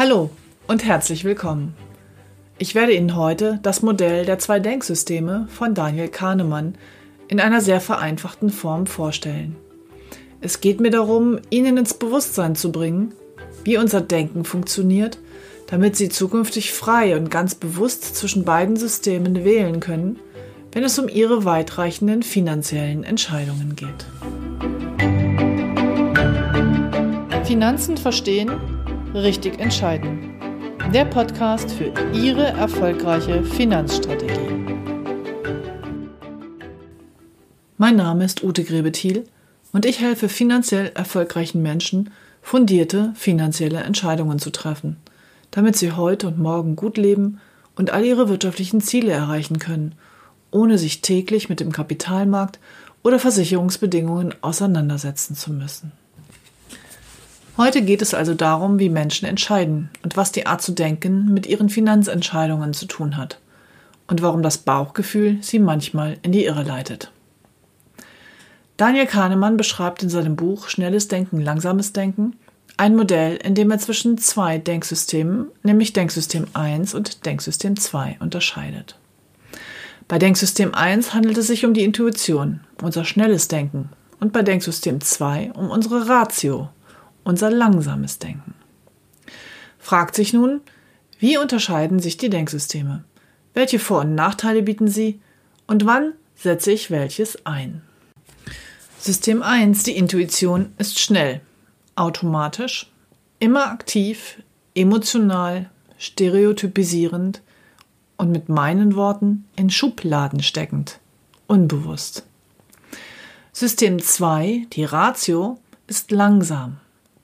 Hallo und herzlich willkommen. Ich werde Ihnen heute das Modell der zwei Denksysteme von Daniel Kahnemann in einer sehr vereinfachten Form vorstellen. Es geht mir darum, Ihnen ins Bewusstsein zu bringen, wie unser Denken funktioniert, damit Sie zukünftig frei und ganz bewusst zwischen beiden Systemen wählen können, wenn es um Ihre weitreichenden finanziellen Entscheidungen geht. Finanzen verstehen, richtig entscheiden. Der Podcast für Ihre erfolgreiche Finanzstrategie. Mein Name ist Ute Grebethiel und ich helfe finanziell erfolgreichen Menschen, fundierte finanzielle Entscheidungen zu treffen, damit sie heute und morgen gut leben und all ihre wirtschaftlichen Ziele erreichen können, ohne sich täglich mit dem Kapitalmarkt oder Versicherungsbedingungen auseinandersetzen zu müssen. Heute geht es also darum, wie Menschen entscheiden und was die Art zu denken mit ihren Finanzentscheidungen zu tun hat und warum das Bauchgefühl sie manchmal in die Irre leitet. Daniel Kahnemann beschreibt in seinem Buch Schnelles Denken, langsames Denken ein Modell, in dem er zwischen zwei Denksystemen, nämlich Denksystem 1 und Denksystem 2, unterscheidet. Bei Denksystem 1 handelt es sich um die Intuition, unser schnelles Denken, und bei Denksystem 2 um unsere Ratio, unser langsames Denken. Fragt sich nun, wie unterscheiden sich die Denksysteme? Welche Vor- und Nachteile bieten sie? Und wann setze ich welches ein? System 1, die Intuition, ist schnell, automatisch, immer aktiv, emotional, stereotypisierend und mit meinen Worten in Schubladen steckend, unbewusst. System 2, die Ratio, ist langsam,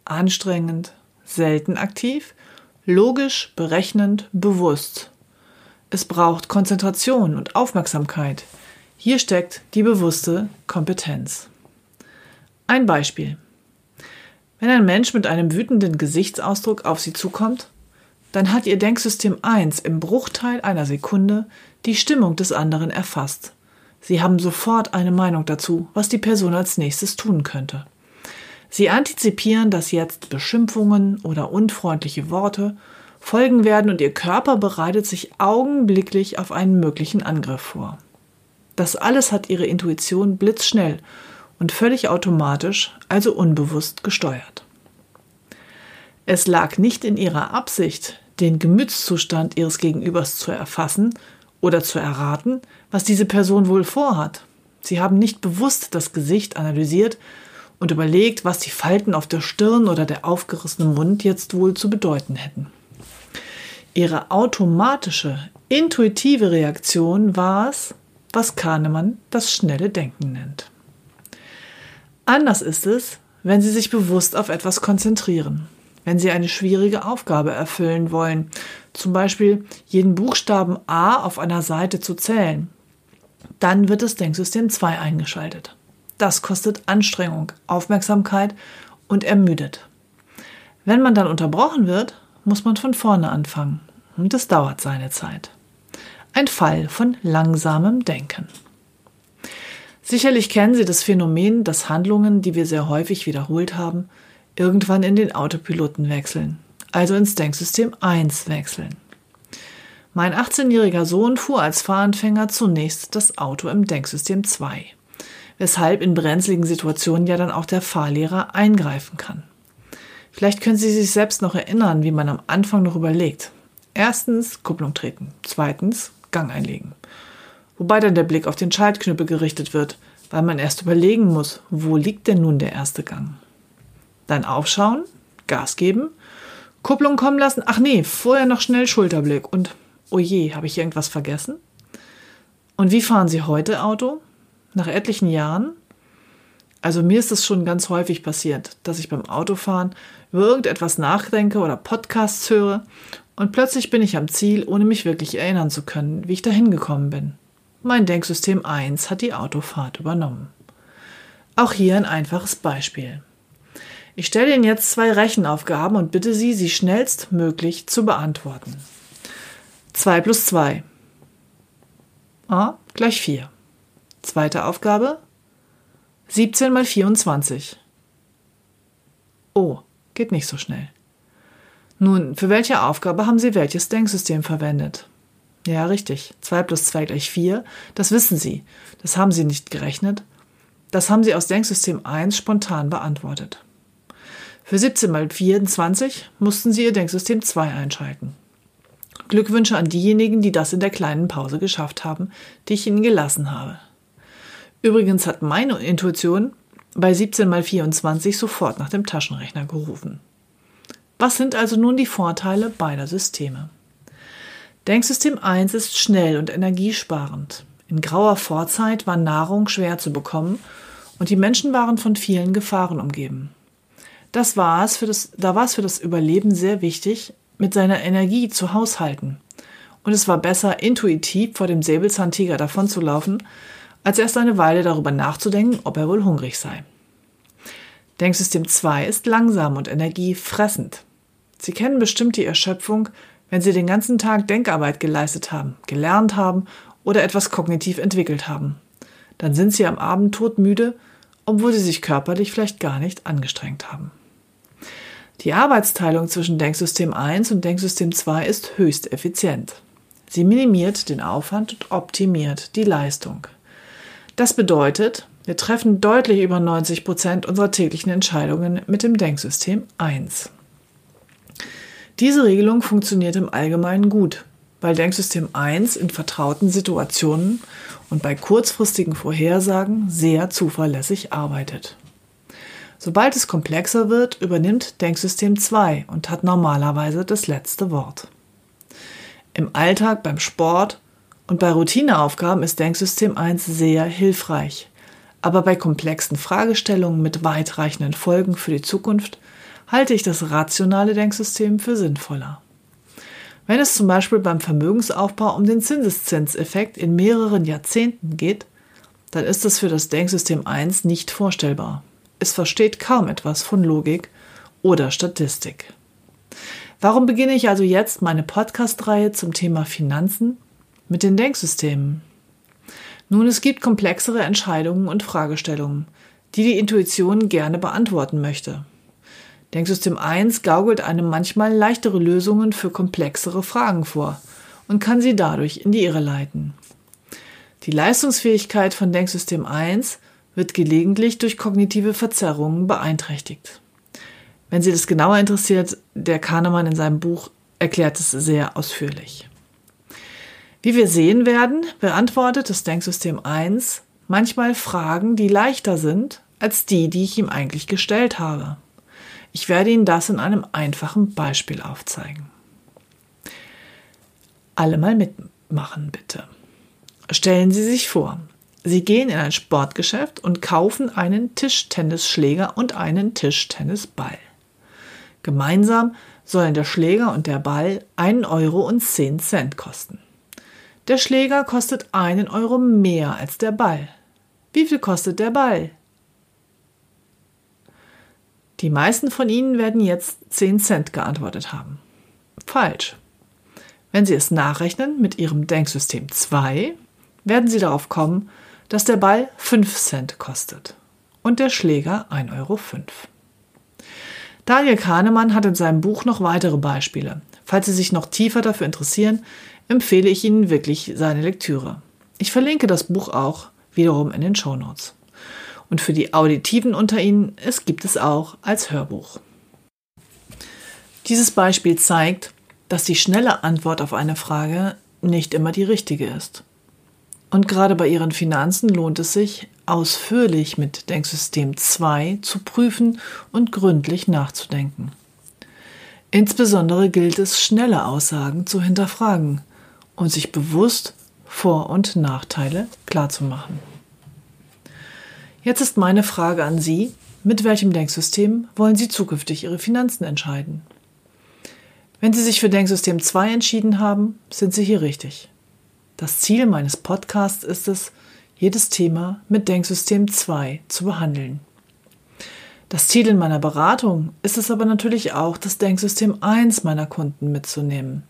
anstrengend, selten aktiv, logisch, berechnend, bewusst. Es braucht Konzentration und Aufmerksamkeit. Hier steckt die bewusste Kompetenz. Ein Beispiel. Wenn ein Mensch mit einem wütenden Gesichtsausdruck auf Sie zukommt, dann hat Ihr Denksystem 1 im Bruchteil einer Sekunde die Stimmung des anderen erfasst. Sie haben sofort eine Meinung dazu, was die Person als nächstes tun könnte. Sie antizipieren, dass jetzt Beschimpfungen oder unfreundliche Worte folgen werden und Ihr Körper bereitet sich augenblicklich auf einen möglichen Angriff vor. Das alles hat Ihre Intuition blitzschnell und völlig automatisch, also unbewusst gesteuert. Es lag nicht in ihrer Absicht, den Gemütszustand ihres Gegenübers zu erfassen oder zu erraten, was diese Person wohl vorhat. Sie haben nicht bewusst das Gesicht analysiert und überlegt, was die Falten auf der Stirn oder der aufgerissene Mund jetzt wohl zu bedeuten hätten. Ihre automatische, intuitive Reaktion war es, was Kahnemann das schnelle Denken nennt. Anders ist es, wenn Sie sich bewusst auf etwas konzentrieren. Wenn Sie eine schwierige Aufgabe erfüllen wollen, zum Beispiel jeden Buchstaben A auf einer Seite zu zählen, dann wird das Denksystem 2 eingeschaltet. Das kostet Anstrengung, Aufmerksamkeit und ermüdet. Wenn man dann unterbrochen wird, muss man von vorne anfangen. Und es dauert seine Zeit. Ein Fall von langsamem Denken. Sicherlich kennen Sie das Phänomen, dass Handlungen, die wir sehr häufig wiederholt haben, irgendwann in den Autopiloten wechseln, also ins Denksystem 1 wechseln. Mein 18-jähriger Sohn fuhr als Fahranfänger zunächst das Auto im Denksystem 2, weshalb in brenzligen Situationen ja dann auch der Fahrlehrer eingreifen kann. Vielleicht können Sie sich selbst noch erinnern, wie man am Anfang noch überlegt. Erstens Kupplung treten, zweitens Gang einlegen wobei dann der Blick auf den Schaltknüppel gerichtet wird, weil man erst überlegen muss, wo liegt denn nun der erste Gang. Dann aufschauen, Gas geben, Kupplung kommen lassen, ach nee, vorher noch schnell Schulterblick und oh je, habe ich irgendwas vergessen? Und wie fahren Sie heute Auto? Nach etlichen Jahren? Also mir ist es schon ganz häufig passiert, dass ich beim Autofahren über irgendetwas nachdenke oder Podcasts höre und plötzlich bin ich am Ziel, ohne mich wirklich erinnern zu können, wie ich dahin gekommen bin. Mein Denksystem 1 hat die Autofahrt übernommen. Auch hier ein einfaches Beispiel. Ich stelle Ihnen jetzt zwei Rechenaufgaben und bitte Sie, sie schnellstmöglich zu beantworten. 2 plus 2. A gleich 4. Zweite Aufgabe. 17 mal 24. Oh, geht nicht so schnell. Nun, für welche Aufgabe haben Sie welches Denksystem verwendet? Ja, richtig. 2 plus 2 gleich 4. Das wissen Sie. Das haben Sie nicht gerechnet. Das haben Sie aus Denksystem 1 spontan beantwortet. Für 17 mal 24 mussten Sie Ihr Denksystem 2 einschalten. Glückwünsche an diejenigen, die das in der kleinen Pause geschafft haben, die ich Ihnen gelassen habe. Übrigens hat meine Intuition bei 17 mal 24 sofort nach dem Taschenrechner gerufen. Was sind also nun die Vorteile beider Systeme? Denksystem 1 ist schnell und energiesparend. In grauer Vorzeit war Nahrung schwer zu bekommen und die Menschen waren von vielen Gefahren umgeben. Das war es für das, da war es für das Überleben sehr wichtig, mit seiner Energie zu haushalten. Und es war besser, intuitiv vor dem Säbelzahntiger davonzulaufen, als erst eine Weile darüber nachzudenken, ob er wohl hungrig sei. Denksystem 2 ist langsam und energiefressend. Sie kennen bestimmt die Erschöpfung, wenn Sie den ganzen Tag Denkarbeit geleistet haben, gelernt haben oder etwas kognitiv entwickelt haben. Dann sind Sie am Abend todmüde, obwohl Sie sich körperlich vielleicht gar nicht angestrengt haben. Die Arbeitsteilung zwischen Denksystem 1 und Denksystem 2 ist höchst effizient. Sie minimiert den Aufwand und optimiert die Leistung. Das bedeutet, wir treffen deutlich über 90 Prozent unserer täglichen Entscheidungen mit dem Denksystem 1. Diese Regelung funktioniert im Allgemeinen gut, weil Denksystem 1 in vertrauten Situationen und bei kurzfristigen Vorhersagen sehr zuverlässig arbeitet. Sobald es komplexer wird, übernimmt Denksystem 2 und hat normalerweise das letzte Wort. Im Alltag, beim Sport und bei Routineaufgaben ist Denksystem 1 sehr hilfreich. Aber bei komplexen Fragestellungen mit weitreichenden Folgen für die Zukunft halte ich das rationale Denksystem für sinnvoller. Wenn es zum Beispiel beim Vermögensaufbau um den Zinseszinseffekt in mehreren Jahrzehnten geht, dann ist das für das Denksystem 1 nicht vorstellbar. Es versteht kaum etwas von Logik oder Statistik. Warum beginne ich also jetzt meine Podcast-Reihe zum Thema Finanzen mit den Denksystemen? Nun, es gibt komplexere Entscheidungen und Fragestellungen, die die Intuition gerne beantworten möchte. Denksystem 1 gaukelt einem manchmal leichtere Lösungen für komplexere Fragen vor und kann sie dadurch in die Irre leiten. Die Leistungsfähigkeit von Denksystem 1 wird gelegentlich durch kognitive Verzerrungen beeinträchtigt. Wenn Sie das genauer interessiert, der Kahnemann in seinem Buch erklärt es sehr ausführlich. Wie wir sehen werden, beantwortet das Denksystem 1 manchmal Fragen, die leichter sind als die, die ich ihm eigentlich gestellt habe. Ich werde Ihnen das in einem einfachen Beispiel aufzeigen. Alle mal mitmachen, bitte. Stellen Sie sich vor, Sie gehen in ein Sportgeschäft und kaufen einen Tischtennisschläger und einen Tischtennisball. Gemeinsam sollen der Schläger und der Ball 1 Euro und 10 Cent kosten. Der Schläger kostet einen Euro mehr als der Ball. Wie viel kostet der Ball? Die meisten von Ihnen werden jetzt 10 Cent geantwortet haben. Falsch. Wenn Sie es nachrechnen mit Ihrem Denksystem 2, werden Sie darauf kommen, dass der Ball 5 Cent kostet und der Schläger 1,05 Euro. Daniel Kahnemann hat in seinem Buch noch weitere Beispiele. Falls Sie sich noch tiefer dafür interessieren, empfehle ich Ihnen wirklich seine Lektüre. Ich verlinke das Buch auch wiederum in den Show Notes. Und für die Auditiven unter Ihnen, es gibt es auch als Hörbuch. Dieses Beispiel zeigt, dass die schnelle Antwort auf eine Frage nicht immer die richtige ist. Und gerade bei Ihren Finanzen lohnt es sich, ausführlich mit Denksystem 2 zu prüfen und gründlich nachzudenken. Insbesondere gilt es, schnelle Aussagen zu hinterfragen und sich bewusst Vor- und Nachteile klarzumachen. Jetzt ist meine Frage an Sie, mit welchem Denksystem wollen Sie zukünftig Ihre Finanzen entscheiden? Wenn Sie sich für Denksystem 2 entschieden haben, sind Sie hier richtig. Das Ziel meines Podcasts ist es, jedes Thema mit Denksystem 2 zu behandeln. Das Ziel in meiner Beratung ist es aber natürlich auch, das Denksystem 1 meiner Kunden mitzunehmen.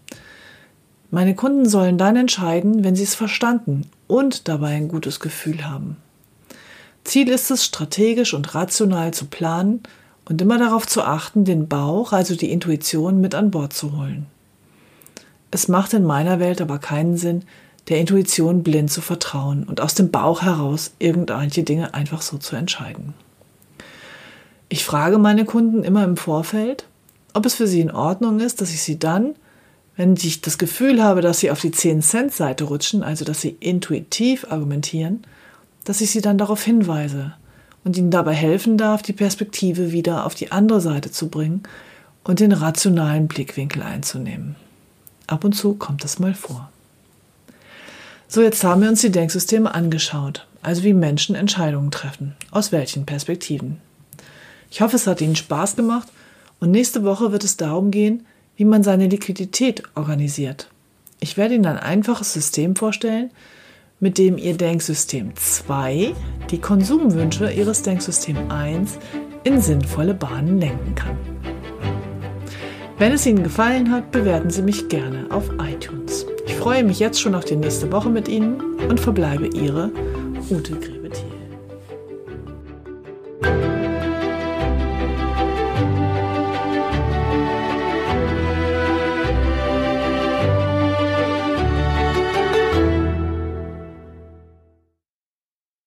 Meine Kunden sollen dann entscheiden, wenn sie es verstanden und dabei ein gutes Gefühl haben. Ziel ist es, strategisch und rational zu planen Und immer darauf zu achten, den Bauch, also die Intuition, mit an Bord zu holen. Es macht in meiner Welt aber keinen Sinn, der Intuition blind zu vertrauen und aus dem Bauch heraus irgendwelche Dinge einfach so zu entscheiden. Ich frage meine Kunden immer im Vorfeld, ob es für sie in Ordnung ist, dass ich sie dann, wenn ich das Gefühl habe, dass sie auf die 10-Cent-Seite rutschen, also dass sie intuitiv argumentieren, dass ich sie dann darauf hinweise und ihnen dabei helfen darf, die Perspektive wieder auf die andere Seite zu bringen und den rationalen Blickwinkel einzunehmen. Ab und zu kommt das mal vor. So, jetzt haben wir uns die Denksysteme angeschaut, also wie Menschen Entscheidungen treffen, aus welchen Perspektiven. Ich hoffe, es hat Ihnen Spaß gemacht und nächste Woche wird es darum gehen, wie man seine Liquidität organisiert. Ich werde Ihnen ein einfaches System vorstellen, mit dem Ihr Denksystem 2 die Konsumwünsche Ihres Denksystem 1 in sinnvolle Bahnen lenken kann. Wenn es Ihnen gefallen hat, bewerten Sie mich gerne auf iTunes. Ich freue mich jetzt schon auf die nächste Woche mit Ihnen und verbleibe Ihre Ute Grebe.